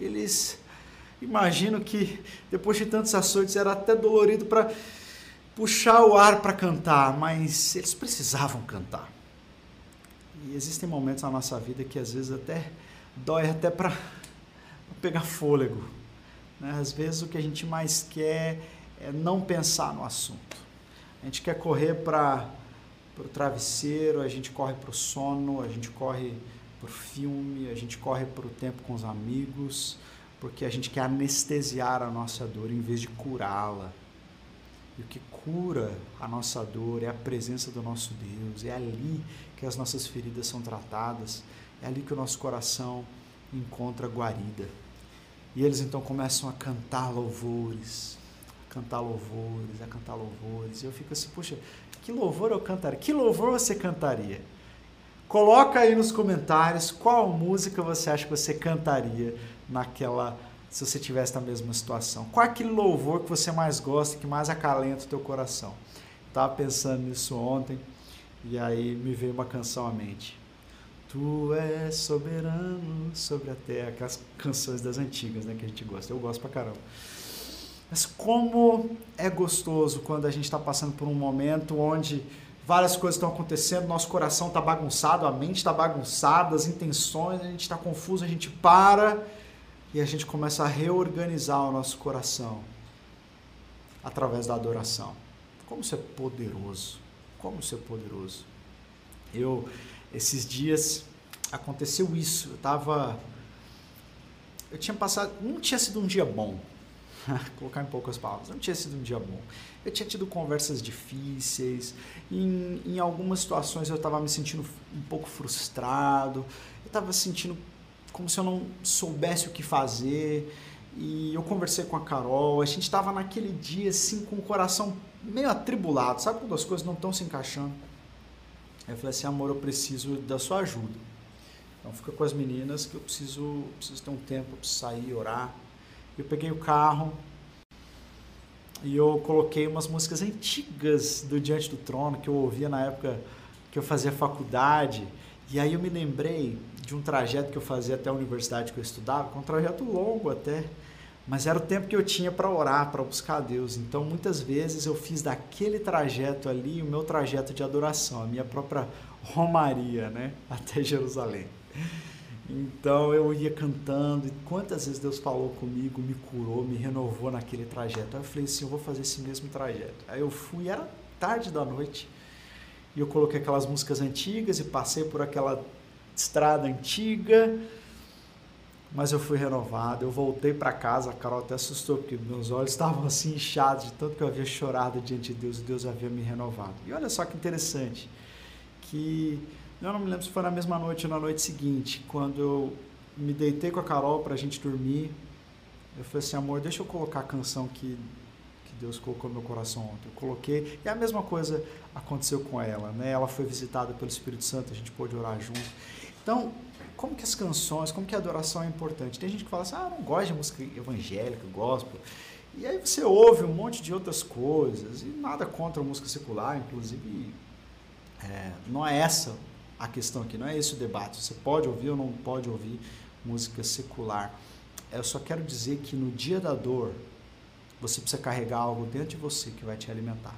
[SPEAKER 1] Eles imagino que depois de tantos açoites era até dolorido para puxar o ar para cantar, mas eles precisavam cantar. E existem momentos na nossa vida que às vezes até dói até para pegar fôlego. Né? Às vezes o que a gente mais quer é não pensar no assunto. A gente quer correr para o travesseiro, a gente corre para o sono, a gente corre para o filme, a gente corre para o tempo com os amigos, porque a gente quer anestesiar a nossa dor em vez de curá-la. E o que cura a nossa dor é a presença do nosso Deus, é ali que as nossas feridas são tratadas, é ali que o nosso coração encontra guarida. E eles então começam a cantar louvores, cantar louvores, a cantar louvores. E eu fico assim, puxa, que louvor eu cantaria? Que louvor você cantaria? Coloca aí nos comentários qual música você acha que você cantaria naquela se você tivesse na mesma situação. Qual é aquele louvor que você mais gosta, que mais acalenta o teu coração? Estava pensando nisso ontem e aí me veio uma canção à mente. Tu és soberano sobre a terra, aquelas canções das antigas, né, que a gente gosta. Eu gosto pra caramba. Mas como é gostoso quando a gente está passando por um momento onde várias coisas estão acontecendo, nosso coração está bagunçado, a mente está bagunçada, as intenções, a gente está confuso, a gente para e a gente começa a reorganizar o nosso coração através da adoração. Como isso é poderoso! Como isso é poderoso! Eu, esses dias, aconteceu isso. Eu tava. Eu tinha passado. Não tinha sido um dia bom. [LAUGHS] Colocar em poucas palavras. Não tinha sido um dia bom. Eu tinha tido conversas difíceis. Em, em algumas situações eu estava me sentindo um pouco frustrado. Eu estava sentindo como se eu não soubesse o que fazer. E eu conversei com a Carol. A gente estava naquele dia assim com o coração meio atribulado. Sabe quando as coisas não estão se encaixando? Eu falei assim, amor, eu preciso da sua ajuda. Então fica com as meninas que eu preciso, preciso ter um tempo, preciso sair, orar. Eu peguei o carro e eu coloquei umas músicas antigas do Diante do Trono que eu ouvia na época que eu fazia faculdade. E aí eu me lembrei de um trajeto que eu fazia até a universidade que eu estudava, que é um trajeto longo até. Mas era o tempo que eu tinha para orar, para buscar a Deus. Então, muitas vezes eu fiz daquele trajeto ali o meu trajeto de adoração, a minha própria romaria, né, até Jerusalém. Então eu ia cantando e quantas vezes Deus falou comigo, me curou, me renovou naquele trajeto. Aí eu falei assim, eu vou fazer esse mesmo trajeto. Aí eu fui, era tarde da noite, e eu coloquei aquelas músicas antigas e passei por aquela estrada antiga mas eu fui renovado. Eu voltei para casa, a Carol até assustou, porque meus olhos estavam assim inchados de tanto que eu havia chorado diante de Deus e Deus havia me renovado. E olha só que interessante, que eu não me lembro se foi na mesma noite ou na noite seguinte, quando eu me deitei com a Carol para a gente dormir, eu falei assim, amor, deixa eu colocar a canção que, que Deus colocou no meu coração ontem. Eu coloquei, e a mesma coisa aconteceu com ela, né? Ela foi visitada pelo Espírito Santo, a gente pôde orar junto. Então, como que as canções, como que a adoração é importante. Tem gente que fala assim, ah, não gosto de música evangélica, gospel. E aí você ouve um monte de outras coisas, e nada contra a música secular, inclusive é, não é essa a questão aqui, não é esse o debate. Você pode ouvir ou não pode ouvir música secular. Eu só quero dizer que no dia da dor, você precisa carregar algo dentro de você que vai te alimentar.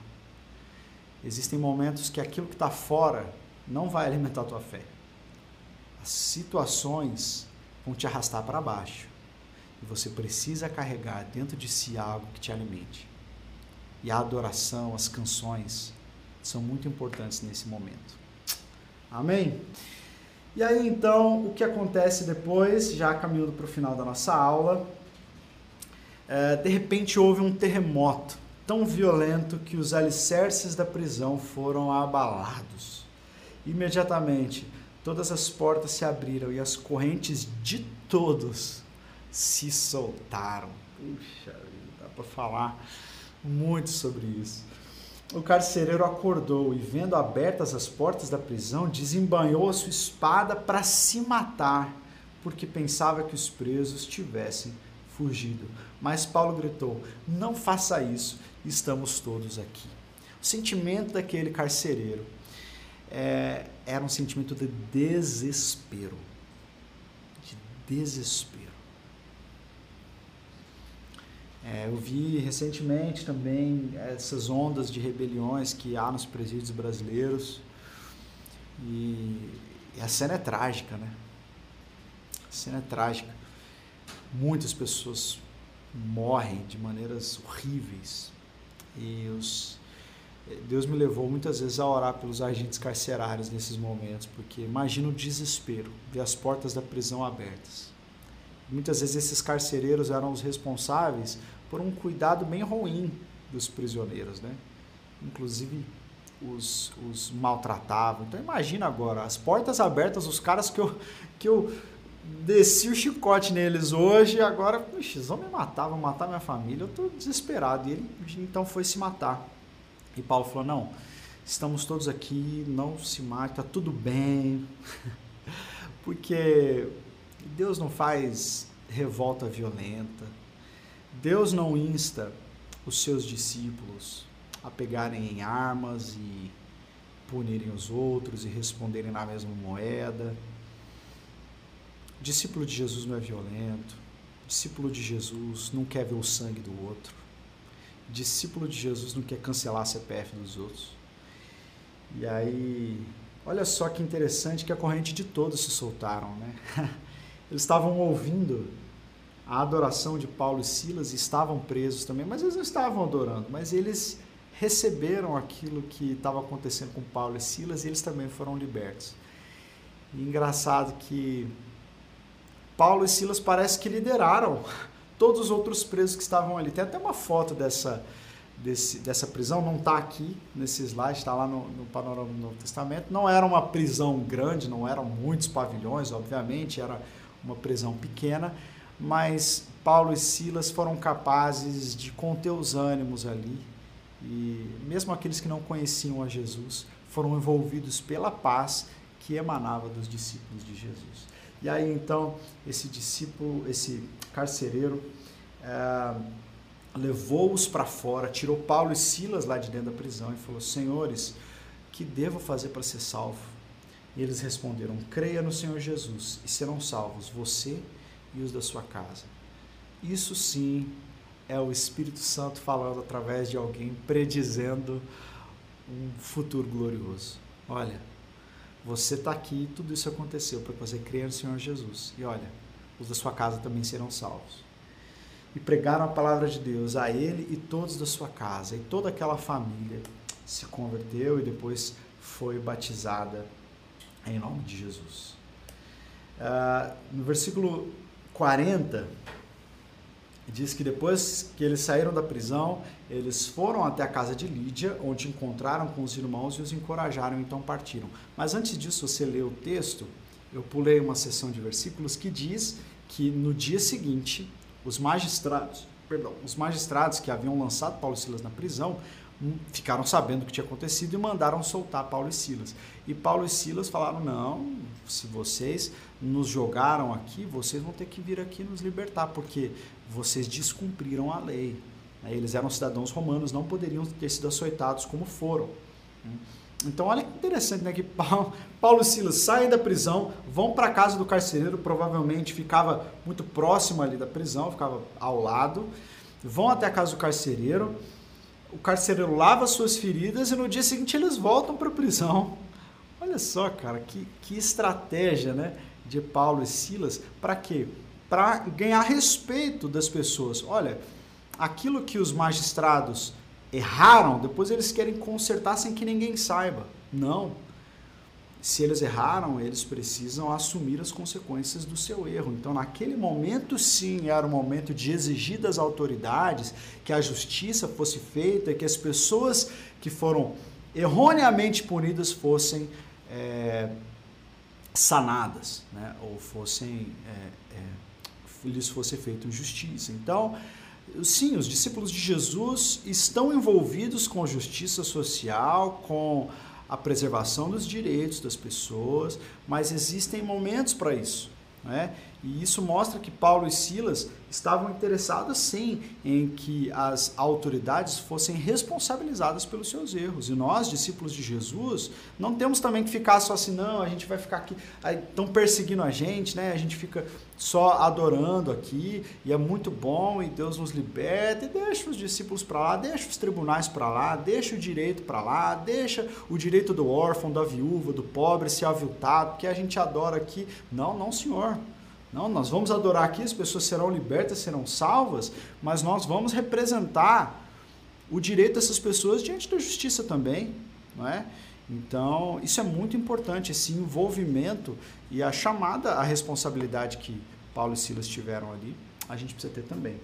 [SPEAKER 1] Existem momentos que aquilo que está fora não vai [LAUGHS] alimentar a tua fé situações vão te arrastar para baixo. E você precisa carregar dentro de si algo que te alimente. E a adoração, as canções são muito importantes nesse momento. Amém? E aí então, o que acontece depois, já caminhando para o final da nossa aula, é, de repente houve um terremoto tão violento que os alicerces da prisão foram abalados. Imediatamente, todas as portas se abriram e as correntes de todos se soltaram. Puxa, dá para falar muito sobre isso. O carcereiro acordou e, vendo abertas as portas da prisão, desembanhou a sua espada para se matar, porque pensava que os presos tivessem fugido. Mas Paulo gritou: Não faça isso, estamos todos aqui. O sentimento daquele carcereiro é, era um sentimento de desespero. De desespero. É, eu vi recentemente também essas ondas de rebeliões que há nos presídios brasileiros. E, e a cena é trágica, né? A cena é trágica. Muitas pessoas morrem de maneiras horríveis. E os Deus me levou muitas vezes a orar pelos agentes carcerários nesses momentos, porque imagina o desespero, ver as portas da prisão abertas. Muitas vezes esses carcereiros eram os responsáveis por um cuidado bem ruim dos prisioneiros, né? Inclusive os, os maltratavam. Então imagina agora, as portas abertas, os caras que eu, que eu desci o chicote neles hoje, agora, puxa, eles vão me matar, vão matar minha família, eu estou desesperado. E ele então foi se matar. E Paulo falou: não, estamos todos aqui, não se mate, está tudo bem. [LAUGHS] Porque Deus não faz revolta violenta. Deus não insta os seus discípulos a pegarem em armas e punirem os outros e responderem na mesma moeda. Discípulo de Jesus não é violento. Discípulo de Jesus não quer ver o sangue do outro discípulo de Jesus não quer cancelar a CPF dos outros. E aí, olha só que interessante que a corrente de todos se soltaram, né? [LAUGHS] Eles estavam ouvindo a adoração de Paulo e Silas e estavam presos também, mas eles não estavam adorando, mas eles receberam aquilo que estava acontecendo com Paulo e Silas e eles também foram libertos. E engraçado que Paulo e Silas parece que lideraram todos os outros presos que estavam ali. Tem até uma foto dessa, desse, dessa prisão, não está aqui nesse slide, está lá no, no panorama do Novo Testamento. Não era uma prisão grande, não eram muitos pavilhões, obviamente, era uma prisão pequena, mas Paulo e Silas foram capazes de conter os ânimos ali. E mesmo aqueles que não conheciam a Jesus foram envolvidos pela paz que emanava dos discípulos de Jesus. E aí então esse discípulo, esse carcereiro, é, levou-os para fora, tirou Paulo e Silas lá de dentro da prisão e falou: Senhores, que devo fazer para ser salvo? E eles responderam: Creia no Senhor Jesus e serão salvos você e os da sua casa. Isso sim é o Espírito Santo falando através de alguém predizendo um futuro glorioso. Olha, você está aqui, tudo isso aconteceu para você crer no Senhor Jesus. E olha, os da sua casa também serão salvos. E pregaram a palavra de Deus a ele e todos da sua casa. E toda aquela família se converteu e depois foi batizada em nome de Jesus. Uh, no versículo 40, diz que depois que eles saíram da prisão, eles foram até a casa de Lídia, onde encontraram com os irmãos e os encorajaram, então partiram. Mas antes disso, você lê o texto, eu pulei uma seção de versículos que diz que no dia seguinte, os magistrados, perdão, os magistrados que haviam lançado Paulo e Silas na prisão, hum, ficaram sabendo o que tinha acontecido e mandaram soltar Paulo e Silas. E Paulo e Silas falaram: "Não, se vocês nos jogaram aqui, vocês vão ter que vir aqui nos libertar, porque vocês descumpriram a lei. Eles eram cidadãos romanos, não poderiam ter sido açoitados como foram. Então, olha que interessante, né? Que Paulo [LAUGHS] e Silas saem da prisão, vão para a casa do carcereiro, provavelmente ficava muito próximo ali da prisão, ficava ao lado, vão até a casa do carcereiro, o carcereiro lava suas feridas e no dia seguinte eles voltam para a prisão. [LAUGHS] Olha só, cara, que, que estratégia, né? De Paulo e Silas, para quê? Para ganhar respeito das pessoas. Olha, aquilo que os magistrados erraram, depois eles querem consertar sem que ninguém saiba. Não. Se eles erraram, eles precisam assumir as consequências do seu erro. Então, naquele momento, sim, era o momento de exigir das autoridades que a justiça fosse feita, que as pessoas que foram erroneamente punidas fossem é, sanadas, né? ou fossem é, é, lhes fosse feita justiça. Então, sim, os discípulos de Jesus estão envolvidos com justiça social, com a preservação dos direitos das pessoas, mas existem momentos para isso. Né? E isso mostra que Paulo e Silas estavam interessados sim em que as autoridades fossem responsabilizadas pelos seus erros. E nós, discípulos de Jesus, não temos também que ficar só assim, não, a gente vai ficar aqui, estão perseguindo a gente, né? A gente fica só adorando aqui e é muito bom e Deus nos liberta e deixa os discípulos para lá, deixa os tribunais para lá, deixa o direito para lá, deixa o direito do órfão, da viúva, do pobre ser aviltado, que a gente adora aqui. Não, não, senhor. Não, nós vamos adorar aqui, as pessoas serão libertas, serão salvas, mas nós vamos representar o direito dessas pessoas diante da justiça também, não é? Então, isso é muito importante, esse envolvimento e a chamada à responsabilidade que Paulo e Silas tiveram ali, a gente precisa ter também.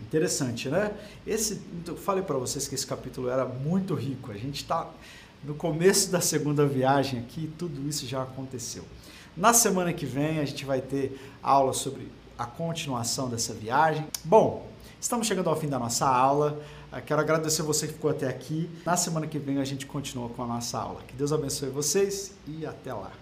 [SPEAKER 1] Interessante, né? Esse, eu falei para vocês que esse capítulo era muito rico. A gente está no começo da segunda viagem aqui, tudo isso já aconteceu. Na semana que vem a gente vai ter aula sobre a continuação dessa viagem. Bom, estamos chegando ao fim da nossa aula. Quero agradecer você que ficou até aqui. Na semana que vem a gente continua com a nossa aula. Que Deus abençoe vocês e até lá.